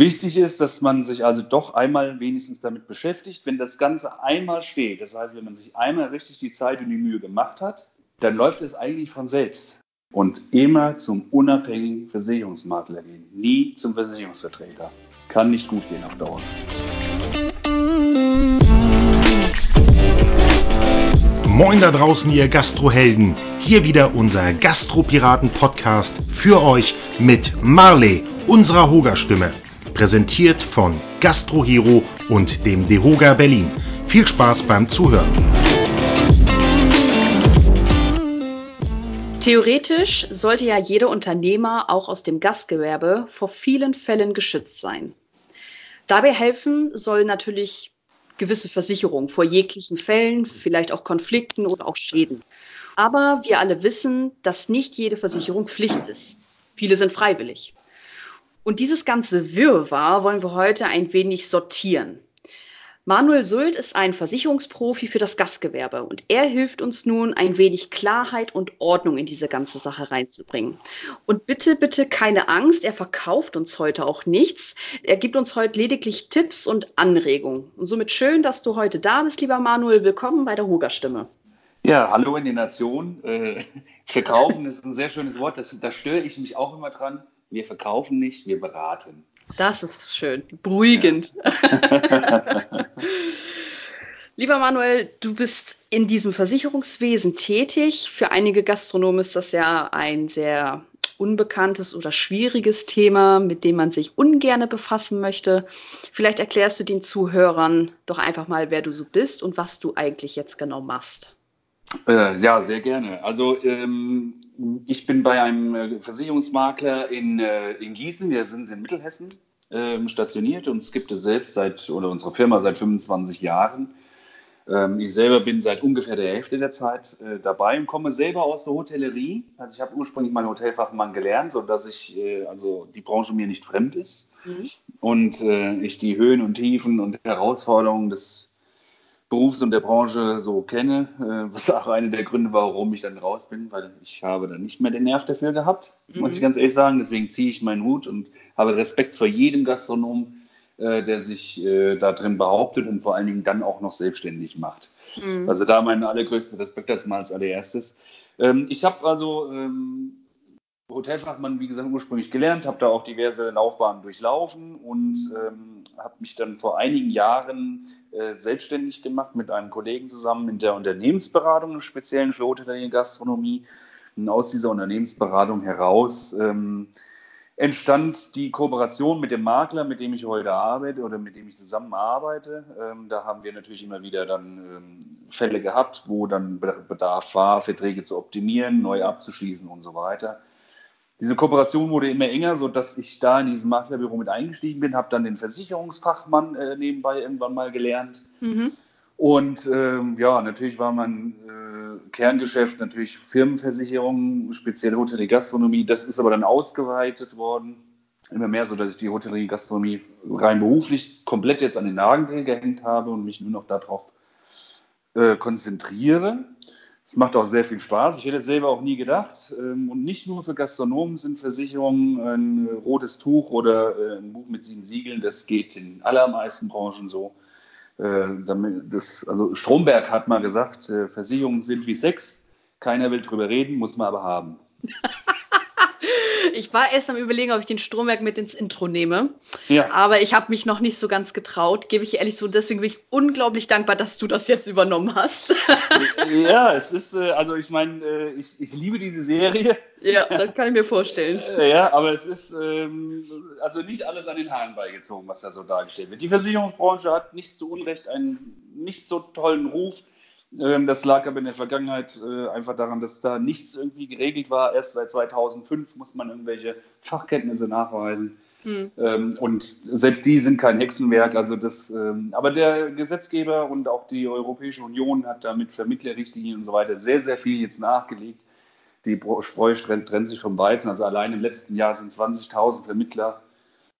Wichtig ist, dass man sich also doch einmal wenigstens damit beschäftigt. Wenn das Ganze einmal steht, das heißt, wenn man sich einmal richtig die Zeit und die Mühe gemacht hat, dann läuft es eigentlich von selbst. Und immer zum unabhängigen Versicherungsmakler gehen, nie zum Versicherungsvertreter. Das kann nicht gut gehen auf Dauer. Moin da draußen, ihr Gastrohelden. Hier wieder unser Gastropiraten-Podcast für euch mit Marley, unserer Hoga-Stimme. Präsentiert von Gastrohero und dem Dehoga Berlin. Viel Spaß beim Zuhören. Theoretisch sollte ja jeder Unternehmer auch aus dem Gastgewerbe vor vielen Fällen geschützt sein. Dabei helfen soll natürlich gewisse Versicherungen vor jeglichen Fällen, vielleicht auch Konflikten oder auch Schäden. Aber wir alle wissen, dass nicht jede Versicherung Pflicht ist. Viele sind freiwillig. Und dieses ganze Wirrwarr wollen wir heute ein wenig sortieren. Manuel Sult ist ein Versicherungsprofi für das Gastgewerbe und er hilft uns nun, ein wenig Klarheit und Ordnung in diese ganze Sache reinzubringen. Und bitte, bitte keine Angst, er verkauft uns heute auch nichts. Er gibt uns heute lediglich Tipps und Anregungen. Und somit schön, dass du heute da bist, lieber Manuel. Willkommen bei der Huger-Stimme. Ja, hallo in die Nation. Äh, verkaufen ist ein sehr schönes Wort, das, da störe ich mich auch immer dran. Wir verkaufen nicht, wir beraten. Das ist schön, beruhigend. Ja. Lieber Manuel, du bist in diesem Versicherungswesen tätig. Für einige Gastronomen ist das ja ein sehr unbekanntes oder schwieriges Thema, mit dem man sich ungerne befassen möchte. Vielleicht erklärst du den Zuhörern doch einfach mal, wer du so bist und was du eigentlich jetzt genau machst. Äh, ja, sehr gerne. Also ähm, ich bin bei einem äh, Versicherungsmakler in, äh, in Gießen, wir sind in Mittelhessen ähm, stationiert und es gibt es selbst seit, oder unsere Firma seit 25 Jahren. Ähm, ich selber bin seit ungefähr der Hälfte der Zeit äh, dabei und komme selber aus der Hotellerie. Also ich habe ursprünglich meinen Hotelfachmann gelernt, sodass ich, äh, also die Branche mir nicht fremd ist mhm. und äh, ich die Höhen und Tiefen und Herausforderungen des Berufs und der Branche so kenne, äh, was auch einer der Gründe war, warum ich dann raus bin, weil ich habe dann nicht mehr den Nerv dafür gehabt, mhm. muss ich ganz ehrlich sagen. Deswegen ziehe ich meinen Hut und habe Respekt vor jedem Gastronom, äh, der sich äh, da drin behauptet und vor allen Dingen dann auch noch selbstständig macht. Mhm. Also da meinen allergrößten Respekt das mal als allererstes. Ähm, ich habe also ähm, Hotelfachmann, wie gesagt, ursprünglich gelernt, habe da auch diverse Laufbahnen durchlaufen und ähm, habe mich dann vor einigen Jahren äh, selbstständig gemacht mit einem Kollegen zusammen in der Unternehmensberatung, im Speziellen für Hotellerie und Gastronomie. Und aus dieser Unternehmensberatung heraus ähm, entstand die Kooperation mit dem Makler, mit dem ich heute arbeite oder mit dem ich zusammenarbeite. Ähm, da haben wir natürlich immer wieder dann ähm, Fälle gehabt, wo dann Bedarf war, Verträge zu optimieren, neu abzuschließen und so weiter diese Kooperation wurde immer enger, sodass ich da in diesem Maklerbüro mit eingestiegen bin, habe dann den Versicherungsfachmann äh, nebenbei irgendwann mal gelernt. Mhm. Und ähm, ja, natürlich war mein äh, Kerngeschäft natürlich Firmenversicherung, speziell Hotellerie, Gastronomie. Das ist aber dann ausgeweitet worden, immer mehr, so dass ich die Hotellerie, Gastronomie rein beruflich komplett jetzt an den Nagel gehängt habe und mich nur noch darauf äh, konzentriere. Es macht auch sehr viel Spaß. Ich hätte es selber auch nie gedacht. Ähm, und nicht nur für Gastronomen sind Versicherungen ein rotes Tuch oder äh, ein Buch mit sieben Siegeln. Das geht in allermeisten Branchen so. Äh, das, also Stromberg hat mal gesagt, äh, Versicherungen sind wie Sex. Keiner will drüber reden, muss man aber haben. Ich war erst am Überlegen, ob ich den Stromwerk mit ins Intro nehme. Ja. Aber ich habe mich noch nicht so ganz getraut, gebe ich ehrlich zu. Deswegen bin ich unglaublich dankbar, dass du das jetzt übernommen hast. ja, es ist, äh, also ich meine, äh, ich, ich liebe diese Serie. Ja, das kann ich mir vorstellen. Äh, ja, aber es ist ähm, also nicht alles an den Haaren beigezogen, was da so dargestellt wird. Die Versicherungsbranche hat nicht zu Unrecht einen nicht so tollen Ruf. Ähm, das lag aber in der Vergangenheit äh, einfach daran, dass da nichts irgendwie geregelt war. Erst seit 2005 muss man irgendwelche Fachkenntnisse nachweisen. Hm. Ähm, und selbst die sind kein Hexenwerk. Also das, ähm, aber der Gesetzgeber und auch die Europäische Union hat da mit Vermittlerrichtlinien und so weiter sehr, sehr viel jetzt nachgelegt. Die Spreu trennt sich vom Weizen. Also allein im letzten Jahr sind 20.000 Vermittler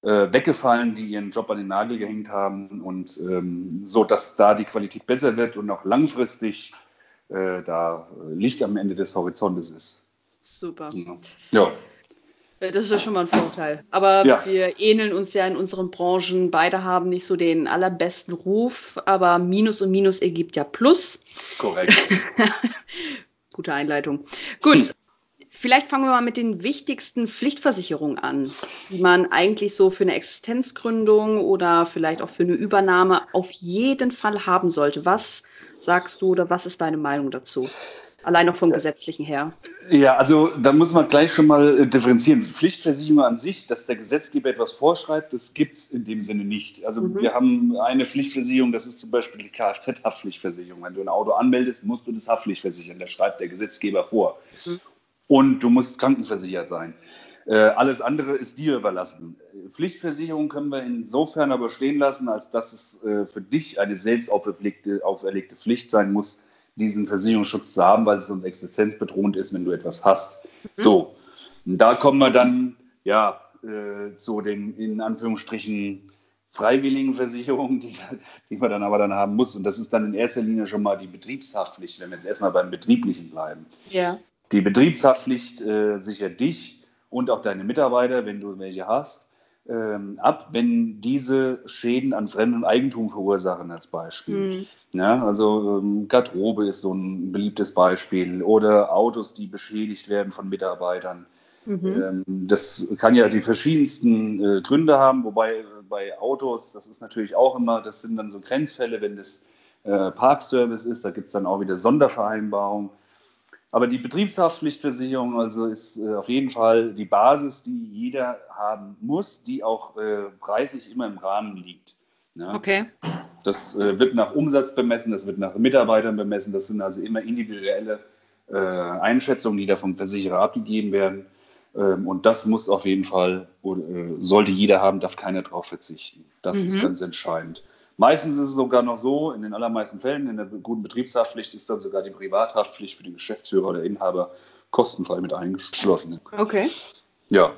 äh, weggefallen, die ihren Job an den Nagel gehängt haben und ähm, so, dass da die Qualität besser wird und auch langfristig äh, da Licht am Ende des Horizontes ist. Super. Ja. Das ist ja schon mal ein Vorteil. Aber ja. wir ähneln uns ja in unseren Branchen. Beide haben nicht so den allerbesten Ruf, aber Minus und Minus ergibt ja Plus. Korrekt. Gute Einleitung. Gut. Vielleicht fangen wir mal mit den wichtigsten Pflichtversicherungen an, die man eigentlich so für eine Existenzgründung oder vielleicht auch für eine Übernahme auf jeden Fall haben sollte. Was sagst du oder was ist deine Meinung dazu? Allein noch vom Gesetzlichen her. Ja, also da muss man gleich schon mal äh, differenzieren. Pflichtversicherung an sich, dass der Gesetzgeber etwas vorschreibt, das gibt es in dem Sinne nicht. Also mhm. wir haben eine Pflichtversicherung, das ist zum Beispiel die Kfz-Haftpflichtversicherung. Wenn du ein Auto anmeldest, musst du das Haftpflichtversichern. Das schreibt der Gesetzgeber vor. Mhm. Und du musst krankenversichert sein. Äh, alles andere ist dir überlassen. Pflichtversicherung können wir insofern aber stehen lassen, als dass es äh, für dich eine selbst auferlegte, auferlegte Pflicht sein muss, diesen Versicherungsschutz zu haben, weil es sonst existenzbedrohend ist, wenn du etwas hast. Mhm. So, da kommen wir dann ja äh, zu den in Anführungsstrichen freiwilligen Versicherungen, die, die man dann aber dann haben muss. Und das ist dann in erster Linie schon mal die Betriebshaftpflicht, wenn wir jetzt erstmal beim Betrieblichen bleiben. Ja. Die Betriebshaftpflicht äh, sichert dich und auch deine Mitarbeiter, wenn du welche hast, ähm, ab, wenn diese Schäden an fremdem Eigentum verursachen, als Beispiel. Mhm. Ja, also ähm, Garderobe ist so ein beliebtes Beispiel oder Autos, die beschädigt werden von Mitarbeitern. Mhm. Ähm, das kann ja die verschiedensten äh, Gründe haben, wobei äh, bei Autos, das ist natürlich auch immer, das sind dann so Grenzfälle, wenn das äh, Parkservice ist, da gibt es dann auch wieder Sondervereinbarungen. Aber die Betriebshaftpflichtversicherung also ist äh, auf jeden Fall die Basis, die jeder haben muss, die auch äh, preislich immer im Rahmen liegt. Ja. Okay. Das äh, wird nach Umsatz bemessen, das wird nach Mitarbeitern bemessen, das sind also immer individuelle äh, Einschätzungen, die da vom Versicherer abgegeben werden. Ähm, und das muss auf jeden Fall, oder, äh, sollte jeder haben, darf keiner darauf verzichten. Das mhm. ist ganz entscheidend. Meistens ist es sogar noch so, in den allermeisten Fällen, in der guten Betriebshaftpflicht ist dann sogar die Privathaftpflicht für den Geschäftsführer oder Inhaber kostenfrei mit eingeschlossen. Okay. Ja,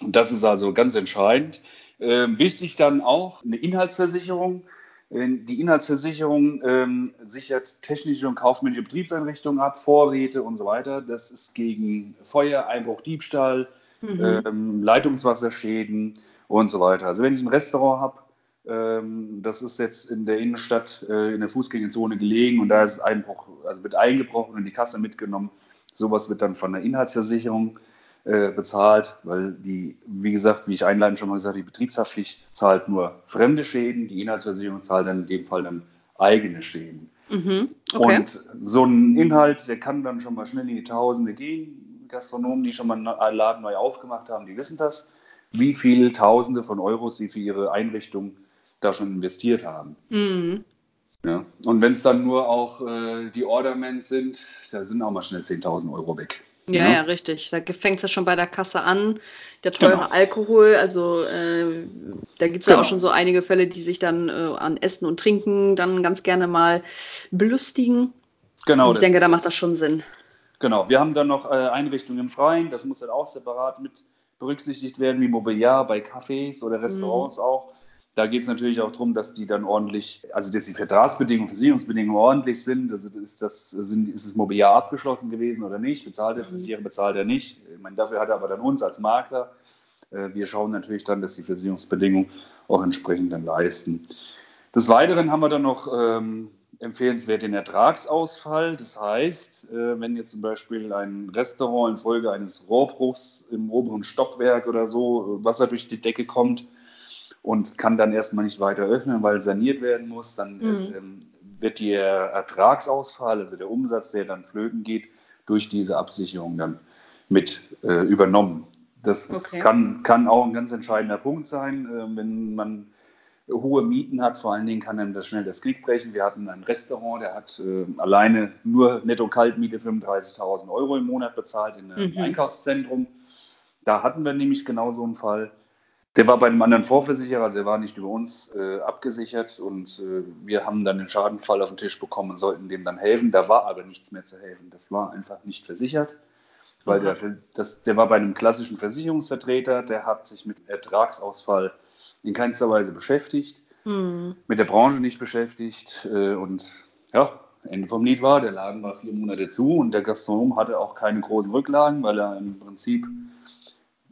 das ist also ganz entscheidend. Ähm, wichtig dann auch eine Inhaltsversicherung. Die Inhaltsversicherung ähm, sichert technische und kaufmännische Betriebseinrichtungen ab, Vorräte und so weiter. Das ist gegen Feuer, Einbruch, Diebstahl, mhm. ähm, Leitungswasserschäden und so weiter. Also wenn ich ein Restaurant habe, ähm, das ist jetzt in der Innenstadt äh, in der Fußgängerzone gelegen und da ist Einbruch, also wird eingebrochen und die Kasse mitgenommen. Sowas wird dann von der Inhaltsversicherung äh, bezahlt, weil die, wie gesagt, wie ich einleitend schon mal gesagt habe, die Betriebshaftpflicht zahlt nur fremde Schäden, die Inhaltsversicherung zahlt dann in dem Fall dann eigene Schäden. Mhm. Okay. Und so ein Inhalt, der kann dann schon mal schnell in die Tausende gehen. Gastronomen, die schon mal einen Laden neu aufgemacht haben, die wissen das, wie viele Tausende von Euros sie für ihre Einrichtung da schon investiert haben. Mhm. Ja. Und wenn es dann nur auch äh, die Ordermans sind, da sind auch mal schnell 10.000 Euro weg. Ja, ja, ja, richtig. Da fängt es ja schon bei der Kasse an. Der teure genau. Alkohol, also äh, da gibt es genau. ja auch schon so einige Fälle, die sich dann äh, an Essen und Trinken dann ganz gerne mal belustigen. Genau. Und ich denke, da macht das schon Sinn. Genau. Wir haben dann noch äh, Einrichtungen im Freien, das muss dann auch separat mit berücksichtigt werden, wie Mobiliar bei Cafés oder Restaurants mhm. auch. Da geht es natürlich auch darum, dass die dann ordentlich, also dass die Vertragsbedingungen, Versicherungsbedingungen ordentlich sind. Also ist, das, sind, ist das Mobiliar abgeschlossen gewesen oder nicht? Bezahlt der mhm. Versicherer, bezahlt er nicht? Ich meine, dafür hat er aber dann uns als Makler. Äh, wir schauen natürlich dann, dass die Versicherungsbedingungen auch entsprechend dann leisten. Des Weiteren haben wir dann noch ähm, empfehlenswert den Ertragsausfall. Das heißt, äh, wenn jetzt zum Beispiel ein Restaurant infolge eines Rohrbruchs im oberen Stockwerk oder so äh, Wasser durch die Decke kommt, und kann dann erstmal nicht weiter öffnen, weil saniert werden muss. Dann mhm. ähm, wird der Ertragsausfall, also der Umsatz, der dann flöten geht, durch diese Absicherung dann mit äh, übernommen. Das okay. kann, kann auch ein ganz entscheidender Punkt sein, äh, wenn man hohe Mieten hat. Vor allen Dingen kann dann das schnell das Klick brechen. Wir hatten ein Restaurant, der hat äh, alleine nur Netto-Kaltmiete 35.000 Euro im Monat bezahlt in einem mhm. Einkaufszentrum. Da hatten wir nämlich genau so einen Fall. Der war bei einem anderen Vorversicherer, also er war nicht über uns äh, abgesichert und äh, wir haben dann den Schadenfall auf den Tisch bekommen und sollten dem dann helfen. Da war aber nichts mehr zu helfen. Das war einfach nicht versichert, weil der, das, der war bei einem klassischen Versicherungsvertreter, der hat sich mit Ertragsausfall in keinster Weise beschäftigt, mhm. mit der Branche nicht beschäftigt äh, und ja, Ende vom Lied war, der Laden war vier Monate zu und der Gastronom hatte auch keine großen Rücklagen, weil er im Prinzip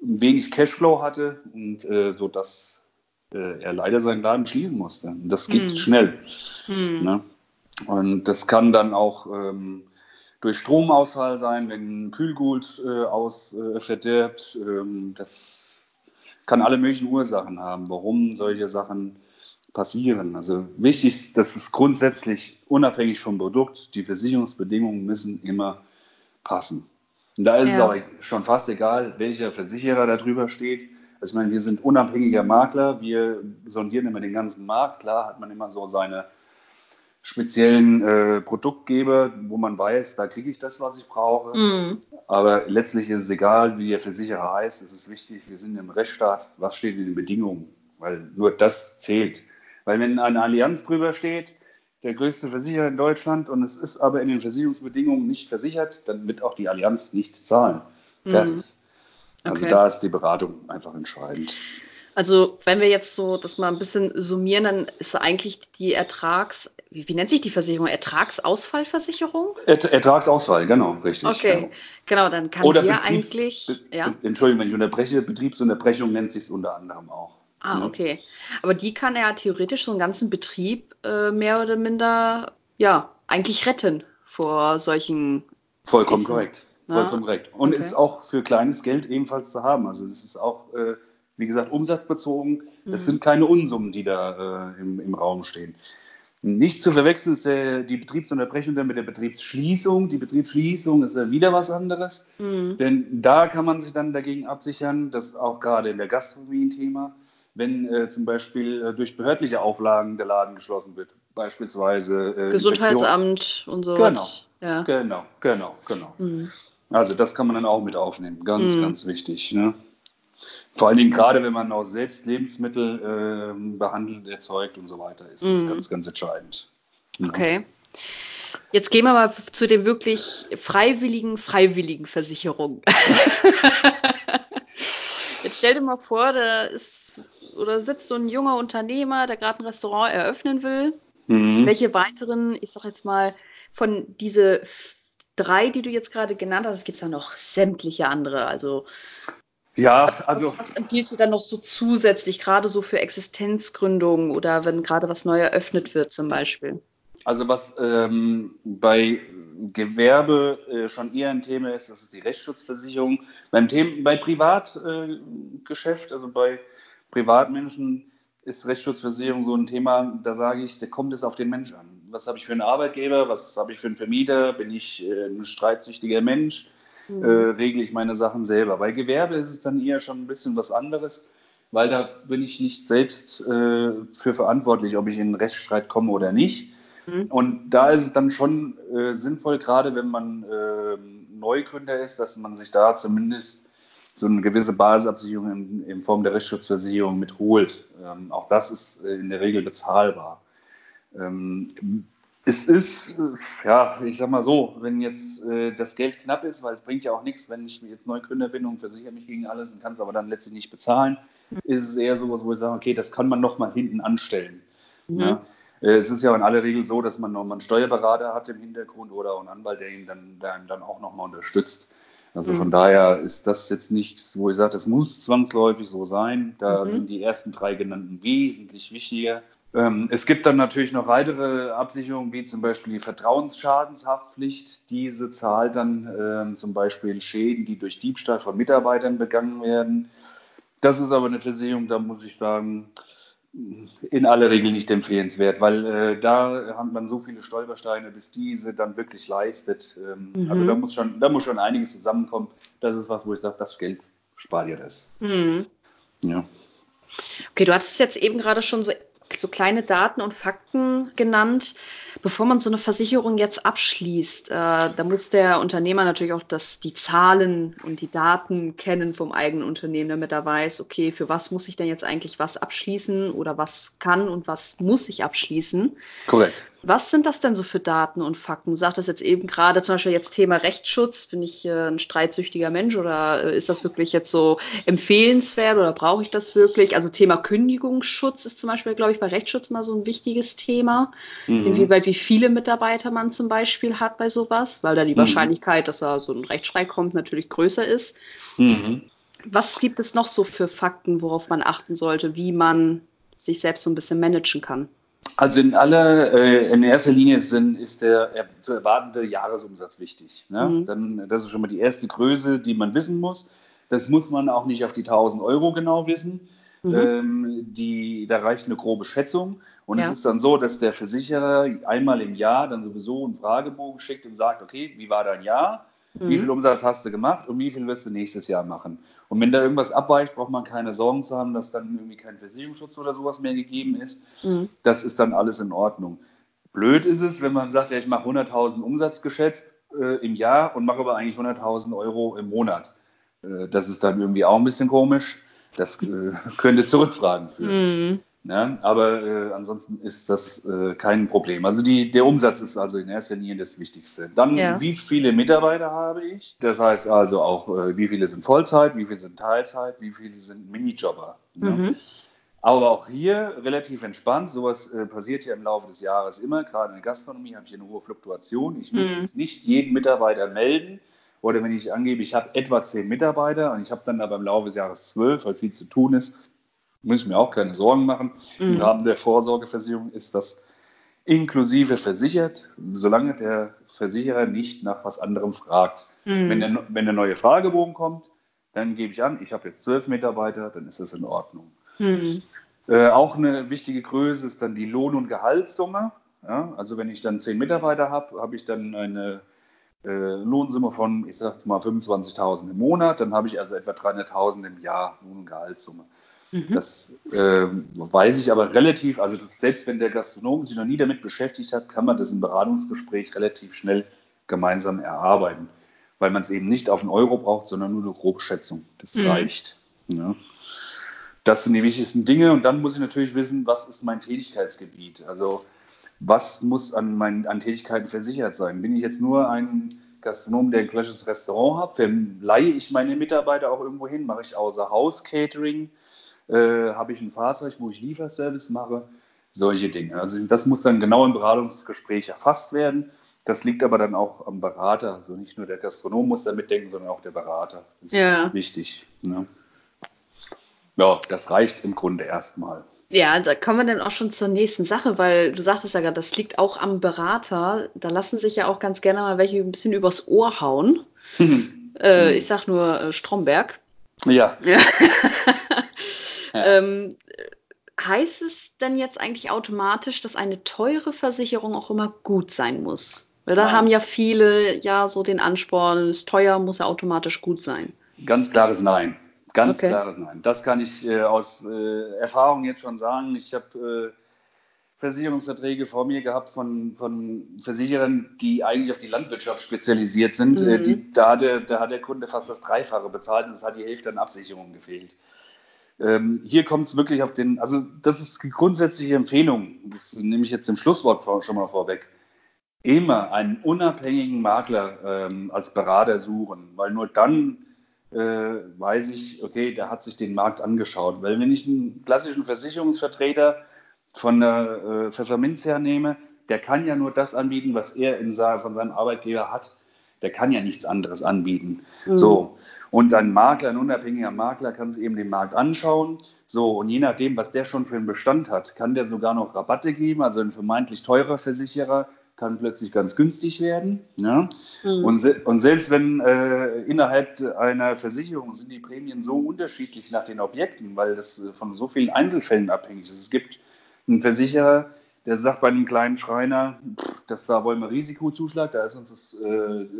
wenig Cashflow hatte und äh, so dass äh, er leider seinen Laden schließen musste. Und das geht hm. schnell. Hm. Ne? Und das kann dann auch ähm, durch Stromausfall sein, wenn Kühlgut äh, aus, äh, verdirbt. Ähm, das kann alle möglichen Ursachen haben, warum solche Sachen passieren. Also wichtig ist, dass es grundsätzlich unabhängig vom Produkt, die Versicherungsbedingungen müssen immer passen. Und da ist ja. es auch schon fast egal, welcher Versicherer da drüber steht. Also ich meine, wir sind unabhängiger Makler, wir sondieren immer den ganzen Markt. Klar hat man immer so seine speziellen äh, Produktgeber, wo man weiß, da kriege ich das, was ich brauche. Mm. Aber letztlich ist es egal, wie der Versicherer heißt. Es ist wichtig, wir sind im Rechtsstaat. Was steht in den Bedingungen? Weil nur das zählt. Weil wenn eine Allianz drüber steht, der größte Versicherer in Deutschland und es ist aber in den Versicherungsbedingungen nicht versichert, dann wird auch die Allianz nicht zahlen. Fertig. Mhm. Also da ist die Beratung einfach entscheidend. Also wenn wir jetzt so das mal ein bisschen summieren, dann ist eigentlich die Ertrags, wie, wie nennt sich die Versicherung? Ertragsausfallversicherung? Er, Ertragsausfall, genau, richtig. Okay, genau, genau dann kann Oder wir Betriebs, eigentlich. Be, ja? Entschuldigung, wenn ich unterbreche, Betriebsunterbrechung nennt sich es unter anderem auch. Ah, ja. okay. Aber die kann ja theoretisch so einen ganzen Betrieb äh, mehr oder minder, ja, eigentlich retten vor solchen. Vollkommen Wissen. korrekt. Vollkommen korrekt. Und okay. ist auch für kleines Geld ebenfalls zu haben. Also es ist auch. Äh, wie gesagt, umsatzbezogen. Das mhm. sind keine Unsummen, die da äh, im, im Raum stehen. Nicht zu verwechseln ist der, die Betriebsunterbrechung dann mit der Betriebsschließung. Die Betriebsschließung ist ja wieder was anderes. Mhm. Denn da kann man sich dann dagegen absichern, das ist auch gerade in der Gastronomie ein Thema, wenn äh, zum Beispiel äh, durch behördliche Auflagen der Laden geschlossen wird. Beispielsweise äh, Gesundheitsamt und so. Genau, ja. genau, genau, genau. Mhm. Also das kann man dann auch mit aufnehmen. Ganz, mhm. ganz wichtig. Ne? Vor allen Dingen gerade, wenn man auch selbst Lebensmittel äh, behandelt, erzeugt und so weiter, ist das mhm. ganz, ganz entscheidend. Ja. Okay. Jetzt gehen wir mal zu den wirklich freiwilligen, freiwilligen Versicherungen. Stell dir mal vor, da ist oder sitzt so ein junger Unternehmer, der gerade ein Restaurant eröffnen will. Mhm. Welche weiteren, ich sag jetzt mal, von diese drei, die du jetzt gerade genannt hast, gibt es ja noch sämtliche andere. Also ja, also. Was, was empfiehlst du dann noch so zusätzlich, gerade so für Existenzgründungen oder wenn gerade was neu eröffnet wird zum Beispiel? Also was ähm, bei Gewerbe äh, schon eher ein Thema ist, das ist die Rechtsschutzversicherung. Beim Thema, bei Privatgeschäft, äh, also bei Privatmenschen, ist Rechtsschutzversicherung so ein Thema, da sage ich, da kommt es auf den Mensch an. Was habe ich für einen Arbeitgeber, was habe ich für einen Vermieter, bin ich äh, ein streitsüchtiger Mensch? mhm. äh, regle ich meine Sachen selber. Bei Gewerbe ist es dann eher schon ein bisschen was anderes, weil da bin ich nicht selbst äh, für verantwortlich, ob ich in einen Rechtsstreit komme oder nicht. Mhm. Und da ist es dann schon äh, sinnvoll, gerade wenn man äh, Neugründer ist, dass man sich da zumindest so eine gewisse Basisabsicherung in, in Form der Rechtsschutzversicherung mitholt. Ähm, auch das ist äh, in der Regel bezahlbar. Ähm, es ist, äh, ja, ich sag mal so, wenn jetzt äh, das Geld knapp ist, weil es bringt ja auch nichts, wenn ich jetzt Neugründer bin und versichere mich gegen alles und kann es aber dann letztlich nicht bezahlen, ist es eher sowas, wo ich sage, okay, das kann man noch mal hinten anstellen. Mhm. Ja? Äh, es ist ja in aller Regel so, dass man noch mal einen Steuerberater hat im Hintergrund oder auch einen Anwalt, der ihn dann, der ihn dann auch noch mal unterstützt. Also mhm. von daher ist das jetzt nichts, wo ich sage, das muss zwangsläufig so sein. Da mhm. sind die ersten drei genannten wesentlich wichtiger. Ähm, es gibt dann natürlich noch weitere Absicherungen, wie zum Beispiel die Vertrauensschadenshaftpflicht. Diese zahlt dann ähm, zum Beispiel Schäden, die durch Diebstahl von Mitarbeitern begangen werden. Das ist aber eine Versicherung, da muss ich sagen, in aller Regel nicht empfehlenswert, weil äh, da hat man so viele Stolpersteine, bis diese dann wirklich leistet. Ähm, mhm. Also da muss, schon, da muss schon einiges zusammenkommen. Das ist was, wo ich sage, das Geld spart ihr das. Mhm. Ja. Okay, du hattest jetzt eben gerade schon so so kleine Daten und Fakten genannt. Bevor man so eine Versicherung jetzt abschließt, äh, da muss der Unternehmer natürlich auch das, die Zahlen und die Daten kennen vom eigenen Unternehmen, damit er weiß, okay, für was muss ich denn jetzt eigentlich was abschließen oder was kann und was muss ich abschließen. Korrekt. Was sind das denn so für Daten und Fakten? Du sagtest jetzt eben gerade zum Beispiel jetzt Thema Rechtsschutz. Bin ich äh, ein streitsüchtiger Mensch oder äh, ist das wirklich jetzt so empfehlenswert oder brauche ich das wirklich? Also Thema Kündigungsschutz ist zum Beispiel, glaube ich, bei Rechtsschutz mal so ein wichtiges Thema. Mhm. Inwieweit, wie viele Mitarbeiter man zum Beispiel hat bei sowas, weil da die mhm. Wahrscheinlichkeit, dass da so ein Rechtsstreit kommt, natürlich größer ist. Mhm. Was gibt es noch so für Fakten, worauf man achten sollte, wie man sich selbst so ein bisschen managen kann? Also in aller, äh, in erster Linie sind, ist der erwartende Jahresumsatz wichtig. Ne? Mhm. Dann, das ist schon mal die erste Größe, die man wissen muss. Das muss man auch nicht auf die 1000 Euro genau wissen. Mhm. Ähm, die, da reicht eine grobe Schätzung. Und ja. es ist dann so, dass der Versicherer einmal im Jahr dann sowieso einen Fragebogen schickt und sagt, okay, wie war dein Jahr? Mhm. Wie viel Umsatz hast du gemacht und wie viel wirst du nächstes Jahr machen? Und wenn da irgendwas abweicht, braucht man keine Sorgen zu haben, dass dann irgendwie kein Versicherungsschutz oder sowas mehr gegeben ist. Mhm. Das ist dann alles in Ordnung. Blöd ist es, wenn man sagt, ja, ich mache 100.000 Umsatz geschätzt äh, im Jahr und mache aber eigentlich 100.000 Euro im Monat. Äh, das ist dann irgendwie auch ein bisschen komisch. Das äh, könnte Zurückfragen führen. Mhm. Ja, aber äh, ansonsten ist das äh, kein Problem. Also die, der Umsatz ist also in erster Linie das Wichtigste. Dann, ja. wie viele Mitarbeiter habe ich? Das heißt also auch, äh, wie viele sind Vollzeit, wie viele sind Teilzeit, wie viele sind Minijobber. Ne? Mhm. Aber auch hier relativ entspannt. Sowas äh, passiert ja im Laufe des Jahres immer. Gerade in der Gastronomie habe ich eine hohe Fluktuation. Ich muss mhm. jetzt nicht jeden Mitarbeiter melden. Oder wenn ich angebe, ich habe etwa zehn Mitarbeiter und ich habe dann aber im Laufe des Jahres zwölf, weil viel zu tun ist, muss ich mir auch keine Sorgen machen. Mhm. Im Rahmen der Vorsorgeversicherung ist das inklusive versichert, solange der Versicherer nicht nach was anderem fragt. Mhm. Wenn, der, wenn der neue Fragebogen kommt, dann gebe ich an, ich habe jetzt zwölf Mitarbeiter, dann ist das in Ordnung. Mhm. Äh, auch eine wichtige Größe ist dann die Lohn- und Gehaltssumme. Ja, also wenn ich dann zehn Mitarbeiter habe, habe ich dann eine äh, Lohnsumme von, ich jetzt mal 25.000 im Monat, dann habe ich also etwa 300.000 im Jahr Lohn- und Gehaltssumme. Mhm. Das äh, weiß ich aber relativ, also selbst wenn der Gastronom sich noch nie damit beschäftigt hat, kann man das im Beratungsgespräch relativ schnell gemeinsam erarbeiten, weil man es eben nicht auf einen Euro braucht, sondern nur eine grobe Schätzung. Das mhm. reicht. Ja. Das sind die wichtigsten Dinge und dann muss ich natürlich wissen, was ist mein Tätigkeitsgebiet? Also was muss an, meinen, an Tätigkeiten versichert sein? Bin ich jetzt nur ein Gastronom, der ein klassisches Restaurant hat? Verleihe ich meine Mitarbeiter auch irgendwo hin? Mache ich außer Haus Catering? Äh, habe ich ein Fahrzeug, wo ich Lieferservice mache, solche Dinge. Also das muss dann genau im Beratungsgespräch erfasst werden. Das liegt aber dann auch am Berater. Also nicht nur der Gastronom muss da mitdenken, sondern auch der Berater. Das ja. ist wichtig. Ne? Ja, das reicht im Grunde erstmal. Ja, da kommen wir dann auch schon zur nächsten Sache, weil du sagtest ja gerade, das liegt auch am Berater. Da lassen sich ja auch ganz gerne mal welche ein bisschen übers Ohr hauen. äh, ich sag nur äh, Stromberg. Ja. ja. Ähm, heißt es denn jetzt eigentlich automatisch, dass eine teure Versicherung auch immer gut sein muss? Weil da Nein. haben ja viele ja so den Ansporn, es ist teuer, muss ja automatisch gut sein. Ganz klares Nein. Ganz okay. klares Nein. Das kann ich äh, aus äh, Erfahrung jetzt schon sagen. Ich habe äh, Versicherungsverträge vor mir gehabt von, von Versicherern, die eigentlich auf die Landwirtschaft spezialisiert sind. Äh, mhm. Die, da, hat der, da hat der Kunde fast das Dreifache bezahlt und es hat die Hälfte an Absicherungen gefehlt. Ähm, hier kommt es wirklich auf den, also das ist die grundsätzliche Empfehlung, das nehme ich jetzt im Schlusswort vor, schon mal vorweg. Immer einen unabhängigen Makler ähm, als Berater suchen, weil nur dann äh, weiß ich, okay, der hat sich den Markt angeschaut. Weil wenn ich einen klassischen Versicherungsvertreter von der äh, Pfefferminz hernehme, der kann ja nur das anbieten, was er in, von seinem Arbeitgeber hat der kann ja nichts anderes anbieten. Mhm. So. Und ein Makler, ein unabhängiger Makler kann sich eben den Markt anschauen. So. Und je nachdem, was der schon für einen Bestand hat, kann der sogar noch Rabatte geben. Also ein vermeintlich teurer Versicherer kann plötzlich ganz günstig werden. Ja? Mhm. Und, se und, selbst wenn äh, innerhalb einer Versicherung sind die Prämien so unterschiedlich nach den Objekten, weil das von so vielen Einzelfällen abhängig ist. Es gibt einen Versicherer, der sagt bei einem kleinen Schreiner, dass da wollen wir Risikozuschlag, da ist uns das äh,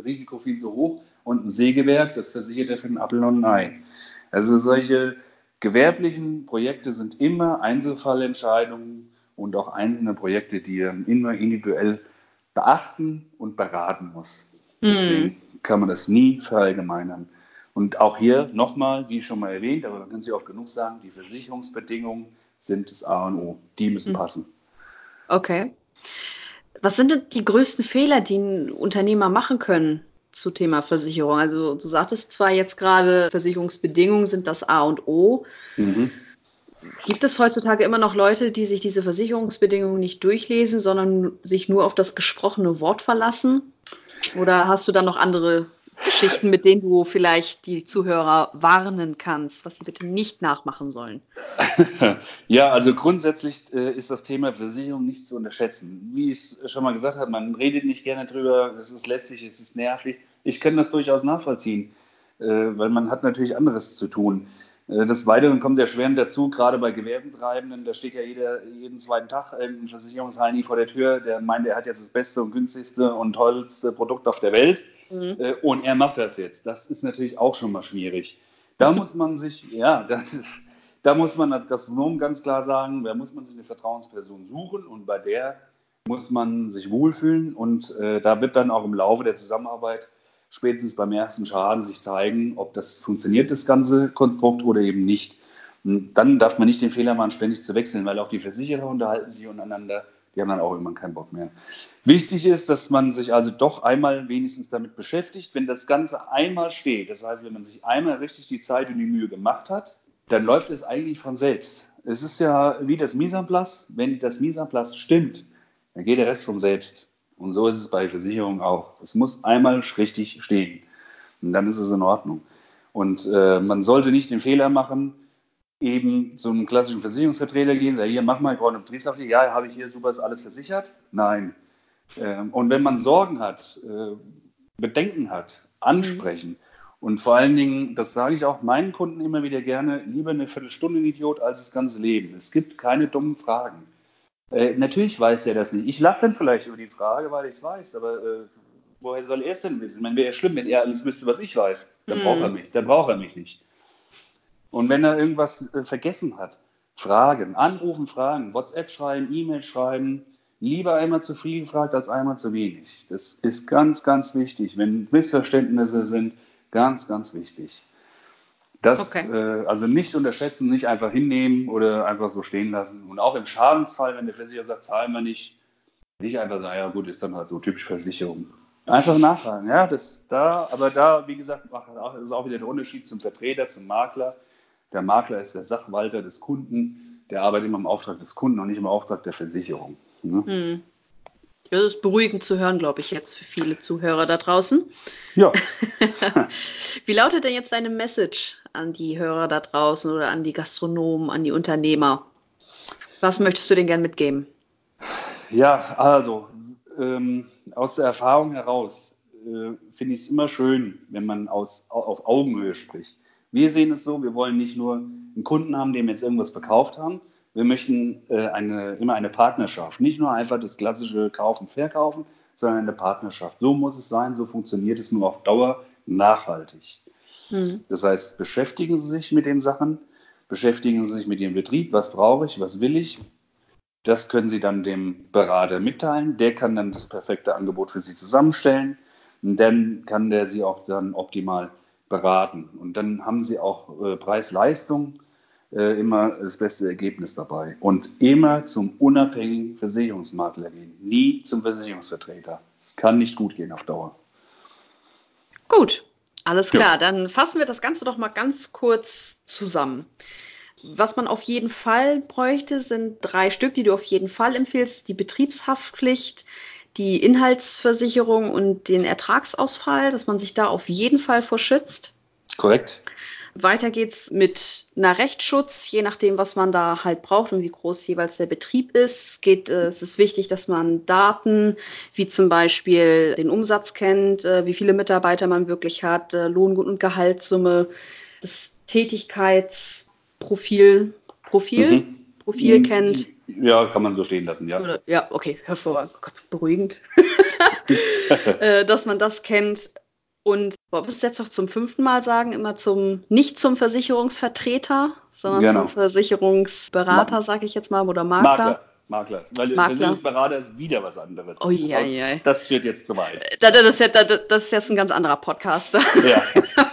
Risiko viel zu hoch. Und ein Sägewerk, das versichert er für den Apfel und ein Ei. Also solche gewerblichen Projekte sind immer Einzelfallentscheidungen und auch einzelne Projekte, die immer individuell beachten und beraten muss. Mhm. Deswegen kann man das nie verallgemeinern. Und auch hier nochmal, wie schon mal erwähnt, aber man kann sich oft genug sagen, die Versicherungsbedingungen sind das A und O. Die müssen mhm. passen. Okay. Was sind denn die größten Fehler, die ein Unternehmer machen können zu Thema Versicherung? Also du sagtest zwar jetzt gerade, Versicherungsbedingungen sind das A und O. Mhm. Gibt es heutzutage immer noch Leute, die sich diese Versicherungsbedingungen nicht durchlesen, sondern sich nur auf das gesprochene Wort verlassen? Oder hast du da noch andere Geschichten, mit denen du vielleicht die Zuhörer warnen kannst, was sie bitte nicht nachmachen sollen? ja, also grundsätzlich äh, ist das Thema Versicherung nicht zu unterschätzen. Wie ich es schon mal gesagt habe, man redet nicht gerne drüber, es ist lästig, es ist nervig. Ich kann das durchaus nachvollziehen, äh, weil man hat natürlich anderes zu tun. Äh, des Weiteren kommt erschwerend dazu, gerade bei Gewerbentreibenden, da steht ja jeder, jeden zweiten Tag ein Versicherungsheini vor der Tür, der meint, er hat jetzt das beste und günstigste und tollste Produkt auf der Welt mhm. Äh, und er macht das jetzt. Das ist natürlich auch schon mal schwierig. Da muss man sich, ja, das, da muss man als Gastronom ganz klar sagen, da muss man sich eine Vertrauensperson suchen und bei der muss man sich wohlfühlen und äh, da wird dann auch im Laufe der Zusammenarbeit spätestens beim ersten Schaden sich zeigen, ob das funktioniert, das ganze Konstrukt oder eben nicht. Und dann darf man nicht den Fehler machen, ständig zu wechseln, weil auch die Versicherer unterhalten sich untereinander. Die haben dann auch irgendwann keinen Bock mehr. Wichtig ist, dass man sich also doch einmal wenigstens damit beschäftigt. Wenn das Ganze einmal steht, das heißt, wenn man sich einmal richtig die Zeit und die Mühe gemacht hat, dann läuft es eigentlich von selbst. Es ist ja wie das place. Wenn das place stimmt, dann geht der Rest von selbst. Und so ist es bei Versicherungen auch. Es muss einmal richtig stehen. Und dann ist es in Ordnung. Und äh, man sollte nicht den Fehler machen, eben zu einem klassischen Versicherungsvertreter gehen, sagen, hier, mach mal, ich brauche eine Betriebshaftpflicht. Ja, habe ich hier super ist alles versichert? Nein. Ähm, und wenn man Sorgen hat, äh, Bedenken hat, ansprechen. Mhm. Und vor allen Dingen, das sage ich auch meinen Kunden immer wieder gerne, lieber eine Viertelstunde Idiot als das ganze Leben. Es gibt keine dummen Fragen. Äh, natürlich weiß er das nicht. Ich lache dann vielleicht über die Frage, weil ich es weiß, aber äh, woher soll er es denn wissen? Wäre ja schlimm, wenn er alles wüsste, was ich weiß. Dann mhm. braucht er mich. Dann braucht er mich nicht. Und wenn er irgendwas äh, vergessen hat, fragen, anrufen, fragen, WhatsApp schreiben, E-Mail schreiben, lieber einmal zu viel gefragt als einmal zu wenig. Das ist ganz, ganz wichtig. Wenn Missverständnisse sind, ganz, ganz wichtig. Das okay. äh, also nicht unterschätzen, nicht einfach hinnehmen oder einfach so stehen lassen. Und auch im Schadensfall, wenn der Versicherer sagt, zahlen wir nicht, nicht einfach sagen, ja gut, ist dann halt so typisch Versicherung. Einfach nachfragen, ja, das da, aber da, wie gesagt, ist auch wieder der Unterschied zum Vertreter, zum Makler. Der Makler ist der Sachwalter des Kunden, der arbeitet immer im Auftrag des Kunden und nicht im Auftrag der Versicherung. Ne? Hm. Das ist beruhigend zu hören, glaube ich, jetzt für viele Zuhörer da draußen. Ja. Wie lautet denn jetzt deine Message an die Hörer da draußen oder an die Gastronomen, an die Unternehmer? Was möchtest du denen gern mitgeben? Ja, also ähm, aus der Erfahrung heraus äh, finde ich es immer schön, wenn man aus, auf Augenhöhe spricht. Wir sehen es so, wir wollen nicht nur einen Kunden haben, dem wir jetzt irgendwas verkauft haben, wir möchten äh, eine, immer eine Partnerschaft, nicht nur einfach das klassische Kaufen, Verkaufen, sondern eine Partnerschaft. So muss es sein, so funktioniert es nur auf Dauer nachhaltig. Mhm. Das heißt, beschäftigen Sie sich mit den Sachen, beschäftigen Sie sich mit Ihrem Betrieb, was brauche ich, was will ich. Das können Sie dann dem Berater mitteilen. Der kann dann das perfekte Angebot für Sie zusammenstellen. Und dann kann der Sie auch dann optimal beraten. Und dann haben Sie auch äh, Preis-Leistung äh, immer das beste Ergebnis dabei. Und immer zum unabhängigen Versicherungsmakler gehen, nie zum Versicherungsvertreter. Es kann nicht gut gehen auf Dauer. Gut, alles klar. Ja. Dann fassen wir das Ganze doch mal ganz kurz zusammen. Was man auf jeden Fall bräuchte, sind drei Stück, die du auf jeden Fall empfiehlst. Die Betriebshaftpflicht, die Inhaltsversicherung und den Ertragsausfall, dass man sich da auf jeden Fall vor schützt. Korrekt. Weiter geht's mit einer Rechtsschutz, je nachdem, was man da halt braucht und wie groß jeweils der Betrieb ist. Geht, äh, es ist wichtig, dass man Daten, wie zum Beispiel den Umsatz kennt, äh, wie viele Mitarbeiter man wirklich hat, äh, Lohn- und Gehaltssumme, das Tätigkeitsprofil, Profil, mhm. Profil mhm. kennt. Ja, kann man so stehen lassen, ja. Oder, ja, okay, hervorragend, beruhigend. Äh, dass man das kennt und wollen wir es jetzt noch zum fünften Mal sagen, immer zum, nicht zum Versicherungsvertreter, sondern genau. zum Versicherungsberater, sage ich jetzt mal, oder Makler. Makler. Makler. Weil Makler. Versicherungsberater ist wieder was anderes. Oh, ja, ja. Das führt jetzt zu weit. Das, das, das, das ist jetzt ein ganz anderer Podcast. Ja.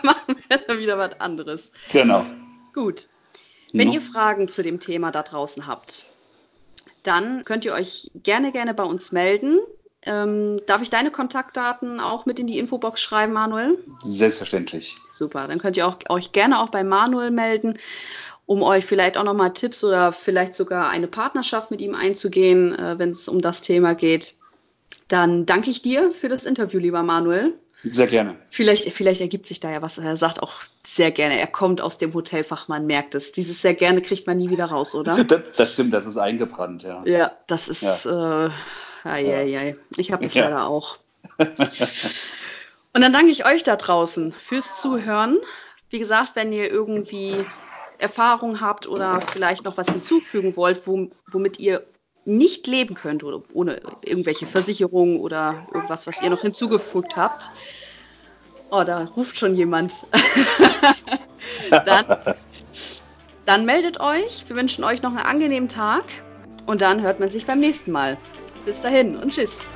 machen wir dann wieder was anderes. Genau. Gut. Wenn no. ihr Fragen zu dem Thema da draußen habt, dann könnt ihr euch gerne, gerne bei uns melden. Ähm, darf ich deine Kontaktdaten auch mit in die Infobox schreiben, Manuel? Selbstverständlich. Super, dann könnt ihr auch, euch gerne auch bei Manuel melden, um euch vielleicht auch nochmal Tipps oder vielleicht sogar eine Partnerschaft mit ihm einzugehen, äh, wenn es um das Thema geht. Dann danke ich dir für das Interview, lieber Manuel. Sehr gerne. Vielleicht, vielleicht ergibt sich da ja was. Er sagt auch sehr gerne, er kommt aus dem Hotelfach, man merkt es. Dieses sehr gerne kriegt man nie wieder raus, oder? Das, das stimmt, das ist eingebrannt, ja. Ja, das ist. Ja. Äh, ai. Ich habe das ja. leider auch. Und dann danke ich euch da draußen fürs Zuhören. Wie gesagt, wenn ihr irgendwie Erfahrung habt oder vielleicht noch was hinzufügen wollt, womit ihr nicht leben könnt oder ohne irgendwelche Versicherungen oder irgendwas, was ihr noch hinzugefügt habt. Oh, da ruft schon jemand. dann, dann meldet euch. Wir wünschen euch noch einen angenehmen Tag und dann hört man sich beim nächsten Mal. Bis dahin und tschüss.